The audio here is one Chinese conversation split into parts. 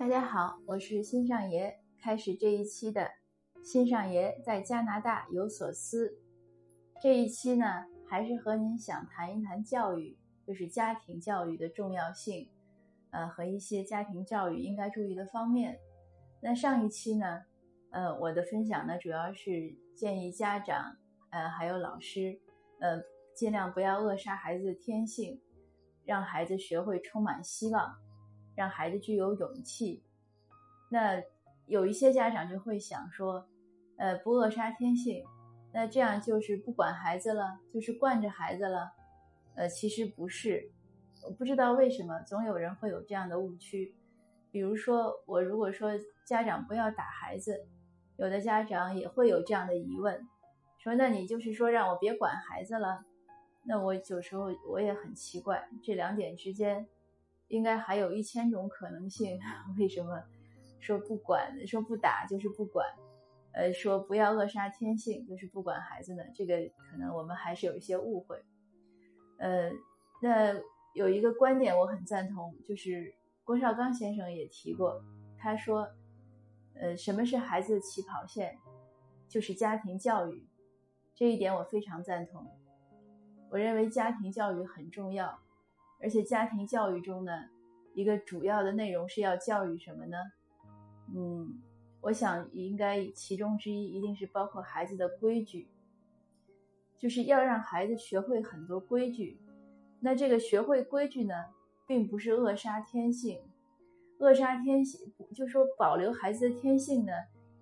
大家好，我是新上爷。开始这一期的新上爷在加拿大有所思。这一期呢，还是和您想谈一谈教育，就是家庭教育的重要性，呃，和一些家庭教育应该注意的方面。那上一期呢，呃，我的分享呢，主要是建议家长，呃，还有老师，呃，尽量不要扼杀孩子的天性，让孩子学会充满希望。让孩子具有勇气，那有一些家长就会想说，呃，不扼杀天性，那这样就是不管孩子了，就是惯着孩子了，呃，其实不是，我不知道为什么总有人会有这样的误区。比如说，我如果说家长不要打孩子，有的家长也会有这样的疑问，说那你就是说让我别管孩子了？那我有时候我也很奇怪，这两点之间。应该还有一千种可能性。为什么说不管说不打就是不管？呃，说不要扼杀天性就是不管孩子呢？这个可能我们还是有一些误会。呃，那有一个观点我很赞同，就是郭绍刚先生也提过，他说，呃，什么是孩子的起跑线？就是家庭教育。这一点我非常赞同。我认为家庭教育很重要。而且家庭教育中呢，一个主要的内容是要教育什么呢？嗯，我想应该其中之一一定是包括孩子的规矩，就是要让孩子学会很多规矩。那这个学会规矩呢，并不是扼杀天性，扼杀天性，就说保留孩子的天性呢，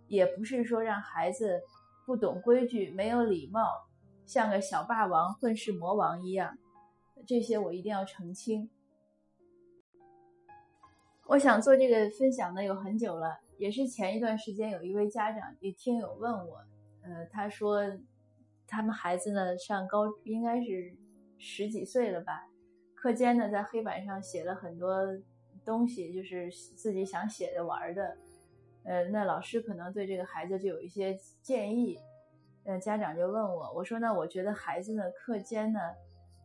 也不是说让孩子不懂规矩、没有礼貌，像个小霸王、混世魔王一样。这些我一定要澄清。我想做这个分享呢，有很久了，也是前一段时间有一位家长、一听友问我，呃，他说他们孩子呢上高，应该是十几岁了吧，课间呢在黑板上写了很多东西，就是自己想写的玩的，呃，那老师可能对这个孩子就有一些建议，呃，家长就问我，我说那我觉得孩子呢课间呢。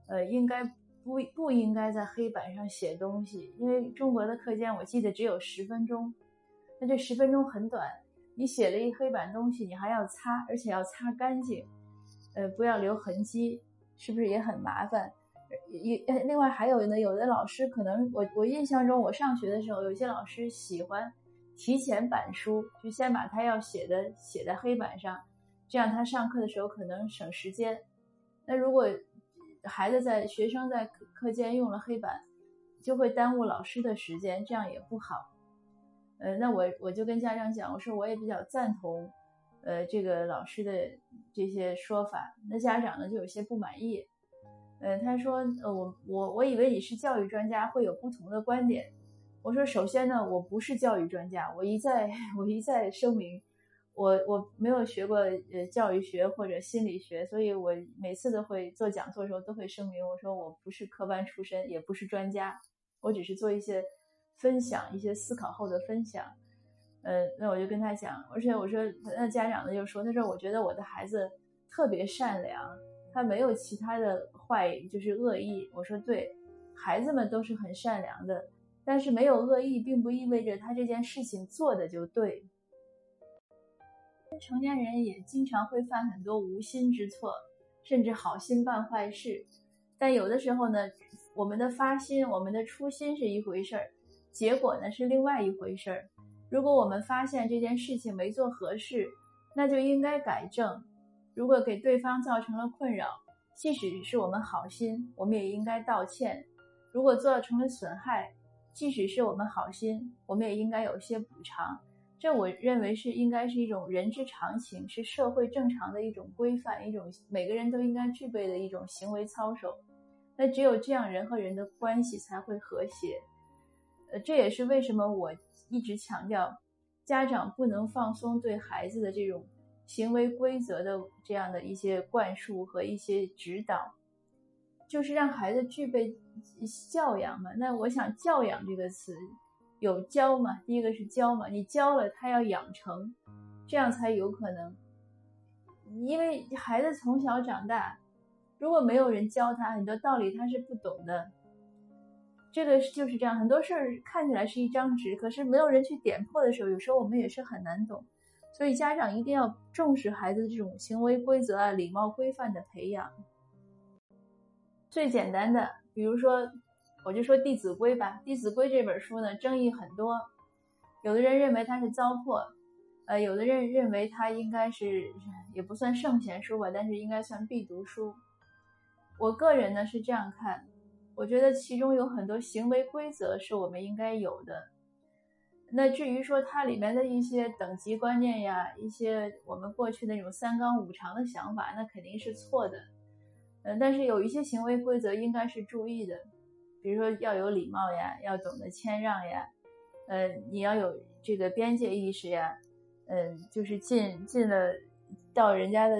呃，应该不不应该在黑板上写东西，因为中国的课间我记得只有十分钟，那这十分钟很短，你写了一黑板东西，你还要擦，而且要擦干净，呃，不要留痕迹，是不是也很麻烦？一另外还有呢，有的老师可能我我印象中我上学的时候，有些老师喜欢提前板书，就先把他要写的写在黑板上，这样他上课的时候可能省时间。那如果孩子在学生在课课间用了黑板，就会耽误老师的时间，这样也不好。呃，那我我就跟家长讲，我说我也比较赞同，呃，这个老师的这些说法。那家长呢就有些不满意，呃，他说，呃，我我我以为你是教育专家，会有不同的观点。我说，首先呢，我不是教育专家，我一再 我一再声明。我我没有学过呃教育学或者心理学，所以我每次都会做讲座的时候都会声明，我说我不是科班出身，也不是专家，我只是做一些分享，一些思考后的分享。呃，那我就跟他讲，而且我说那家长呢就说，他说我觉得我的孩子特别善良，他没有其他的坏，就是恶意。我说对，孩子们都是很善良的，但是没有恶意，并不意味着他这件事情做的就对。成年人也经常会犯很多无心之错，甚至好心办坏事。但有的时候呢，我们的发心、我们的初心是一回事儿，结果呢是另外一回事儿。如果我们发现这件事情没做合适，那就应该改正。如果给对方造成了困扰，即使是我们好心，我们也应该道歉。如果造成了损害，即使是我们好心，我们也应该有些补偿。这我认为是应该是一种人之常情，是社会正常的一种规范，一种每个人都应该具备的一种行为操守。那只有这样，人和人的关系才会和谐。呃，这也是为什么我一直强调，家长不能放松对孩子的这种行为规则的这样的一些灌输和一些指导，就是让孩子具备教养嘛。那我想“教养”这个词。有教嘛？第一个是教嘛，你教了他要养成，这样才有可能。因为孩子从小长大，如果没有人教他很多道理，他是不懂的。这个就是这样，很多事儿看起来是一张纸，可是没有人去点破的时候，有时候我们也是很难懂。所以家长一定要重视孩子的这种行为规则啊、礼貌规范的培养。最简单的，比如说，我就说《弟子规》吧，《弟子规》这本书呢，争议很多，有的人认为它是糟粕，呃，有的人认为它应该是也不算圣贤书吧，但是应该算必读书。我个人呢是这样看，我觉得其中有很多行为规则是我们应该有的。那至于说它里面的一些等级观念呀，一些我们过去那种三纲五常的想法，那肯定是错的。嗯，但是有一些行为规则应该是注意的，比如说要有礼貌呀，要懂得谦让呀，呃，你要有这个边界意识呀，嗯，就是进进了到人家的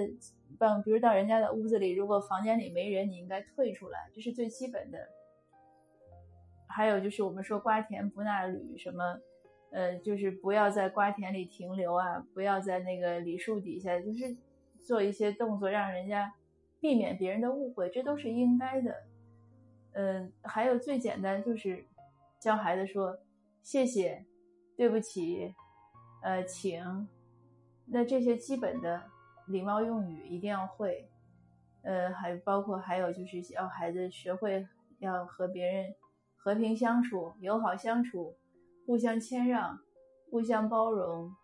办，比如到人家的屋子里，如果房间里没人，你应该退出来，这是最基本的。还有就是我们说瓜田不纳履什么。呃，就是不要在瓜田里停留啊，不要在那个梨树底下，就是做一些动作，让人家避免别人的误会，这都是应该的。嗯，还有最简单就是教孩子说谢谢、对不起、呃，请，那这些基本的礼貌用语一定要会。呃，还包括还有就是要孩子学会要和别人和平相处、友好相处。互相谦让，互相包容，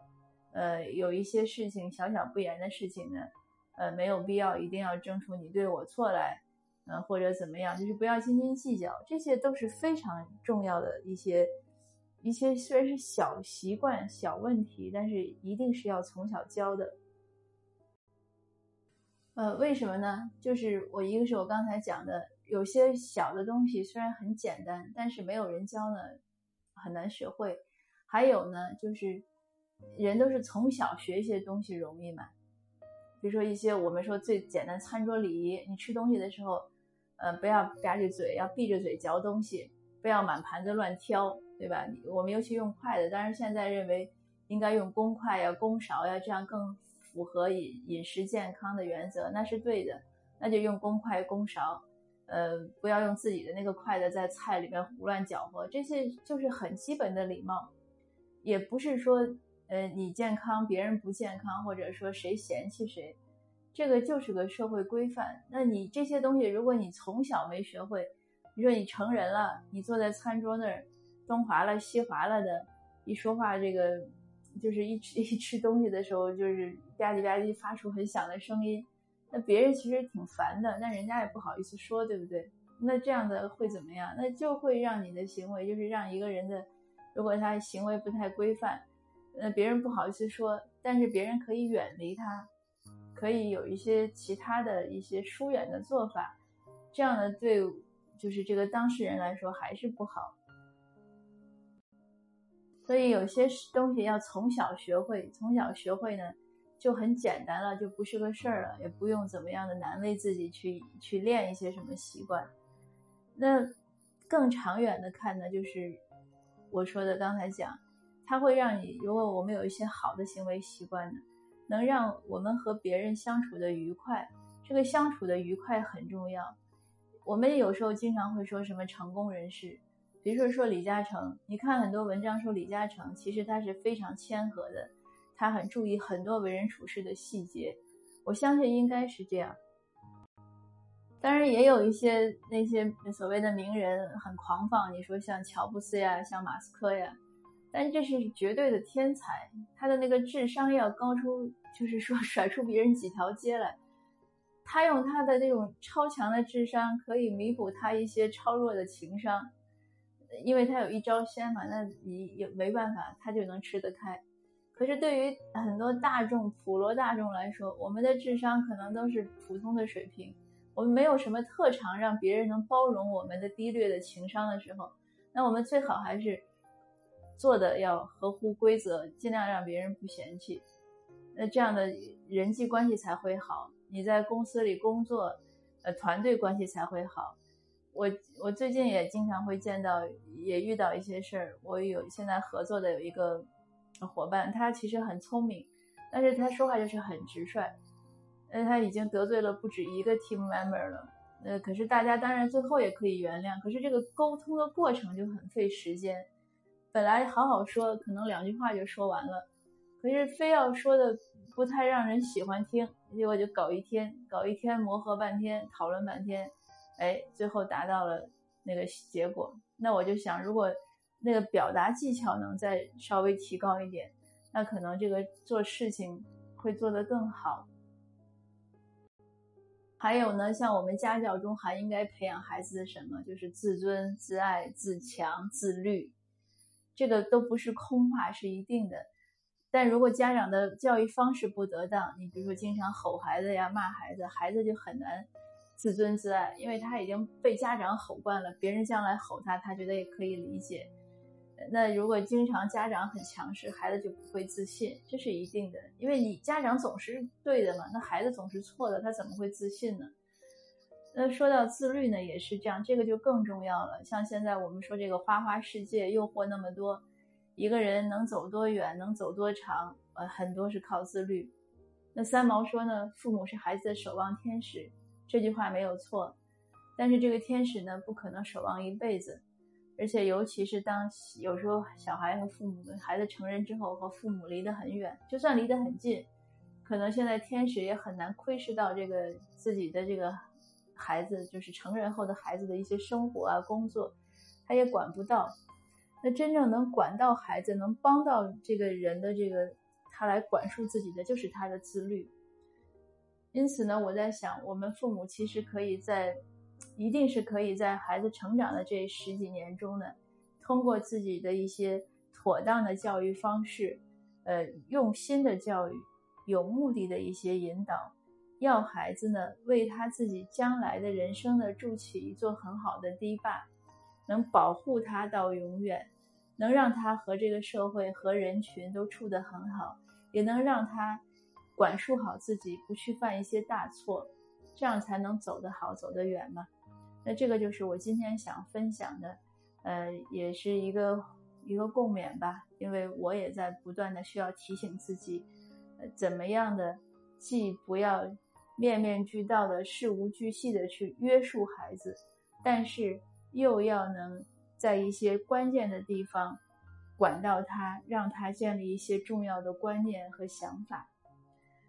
呃，有一些事情小小不言的事情呢，呃，没有必要一定要争出你对我错来，呃，或者怎么样，就是不要斤斤计较，这些都是非常重要的一些一些虽然是小习惯、小问题，但是一定是要从小教的。呃，为什么呢？就是我一个是我刚才讲的，有些小的东西虽然很简单，但是没有人教呢。很难学会，还有呢，就是人都是从小学一些东西容易嘛。比如说一些我们说最简单餐桌礼仪，你吃东西的时候，呃，不要吧着嘴，要闭着嘴嚼东西，不要满盘子乱挑，对吧？我们尤其用筷子，当然现在认为应该用公筷呀、公勺呀，这样更符合饮饮食健康的原则，那是对的，那就用公筷、公勺。呃，不要用自己的那个筷子在菜里面胡乱搅和，这些就是很基本的礼貌，也不是说，呃，你健康别人不健康，或者说谁嫌弃谁，这个就是个社会规范。那你这些东西，如果你从小没学会，你说你成人了，你坐在餐桌那儿，东划了西划了的，一说话这个就是一吃 一吃东西的时候，就是吧唧吧唧发出很响的声音。那别人其实挺烦的，那人家也不好意思说，对不对？那这样的会怎么样？那就会让你的行为，就是让一个人的，如果他行为不太规范，那别人不好意思说，但是别人可以远离他，可以有一些其他的一些疏远的做法，这样的对，就是这个当事人来说还是不好。所以有些东西要从小学会，从小学会呢。就很简单了，就不是个事儿了，也不用怎么样的难为自己去去练一些什么习惯。那更长远的看呢，就是我说的刚才讲，它会让你，如果我们有一些好的行为习惯呢，能让我们和别人相处的愉快。这个相处的愉快很重要。我们有时候经常会说什么成功人士，比如说说李嘉诚，你看很多文章说李嘉诚，其实他是非常谦和的。他很注意很多为人处事的细节，我相信应该是这样。当然，也有一些那些所谓的名人很狂放，你说像乔布斯呀，像马斯克呀，但这是绝对的天才，他的那个智商要高出，就是说 甩出别人几条街来。他用他的那种超强的智商，可以弥补他一些超弱的情商，因为他有一招鲜嘛，那你也没办法，他就能吃得开。可是对于很多大众、普罗大众来说，我们的智商可能都是普通的水平，我们没有什么特长让别人能包容我们的低劣的情商的时候，那我们最好还是做的要合乎规则，尽量让别人不嫌弃，那这样的人际关系才会好。你在公司里工作，呃，团队关系才会好。我我最近也经常会见到，也遇到一些事儿，我有现在合作的有一个。伙伴，他其实很聪明，但是他说话就是很直率。那他已经得罪了不止一个 team member 了，呃，可是大家当然最后也可以原谅，可是这个沟通的过程就很费时间。本来好好说，可能两句话就说完了，可是非要说的不太让人喜欢听，结果就搞一天，搞一天磨合半天，讨论半天，哎，最后达到了那个结果。那我就想，如果那个表达技巧能再稍微提高一点，那可能这个做事情会做得更好。还有呢，像我们家教中还应该培养孩子的什么？就是自尊、自爱、自强、自律，这个都不是空话，是一定的。但如果家长的教育方式不得当，你比如说经常吼孩子呀、骂孩子，孩子就很难自尊自爱，因为他已经被家长吼惯了，别人将来吼他，他觉得也可以理解。那如果经常家长很强势，孩子就不会自信，这是一定的。因为你家长总是对的嘛，那孩子总是错的，他怎么会自信呢？那说到自律呢，也是这样，这个就更重要了。像现在我们说这个花花世界，诱惑那么多，一个人能走多远，能走多长，呃，很多是靠自律。那三毛说呢，父母是孩子的守望天使，这句话没有错，但是这个天使呢，不可能守望一辈子。而且，尤其是当有时候小孩和父母、孩子成人之后，和父母离得很远，就算离得很近，可能现在天使也很难窥视到这个自己的这个孩子，就是成人后的孩子的一些生活啊、工作，他也管不到。那真正能管到孩子、能帮到这个人的这个他来管束自己的，就是他的自律。因此呢，我在想，我们父母其实可以在。一定是可以在孩子成长的这十几年中呢，通过自己的一些妥当的教育方式，呃，用心的教育，有目的的一些引导，要孩子呢为他自己将来的人生呢筑起一座很好的堤坝，能保护他到永远，能让他和这个社会和人群都处得很好，也能让他管束好自己，不去犯一些大错。这样才能走得好，走得远嘛。那这个就是我今天想分享的，呃，也是一个一个共勉吧。因为我也在不断的需要提醒自己，呃，怎么样的既不要面面俱到的事无巨细的去约束孩子，但是又要能在一些关键的地方管到他，让他建立一些重要的观念和想法。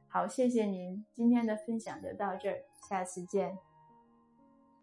好，谢谢您，今天的分享就到这儿，下次见。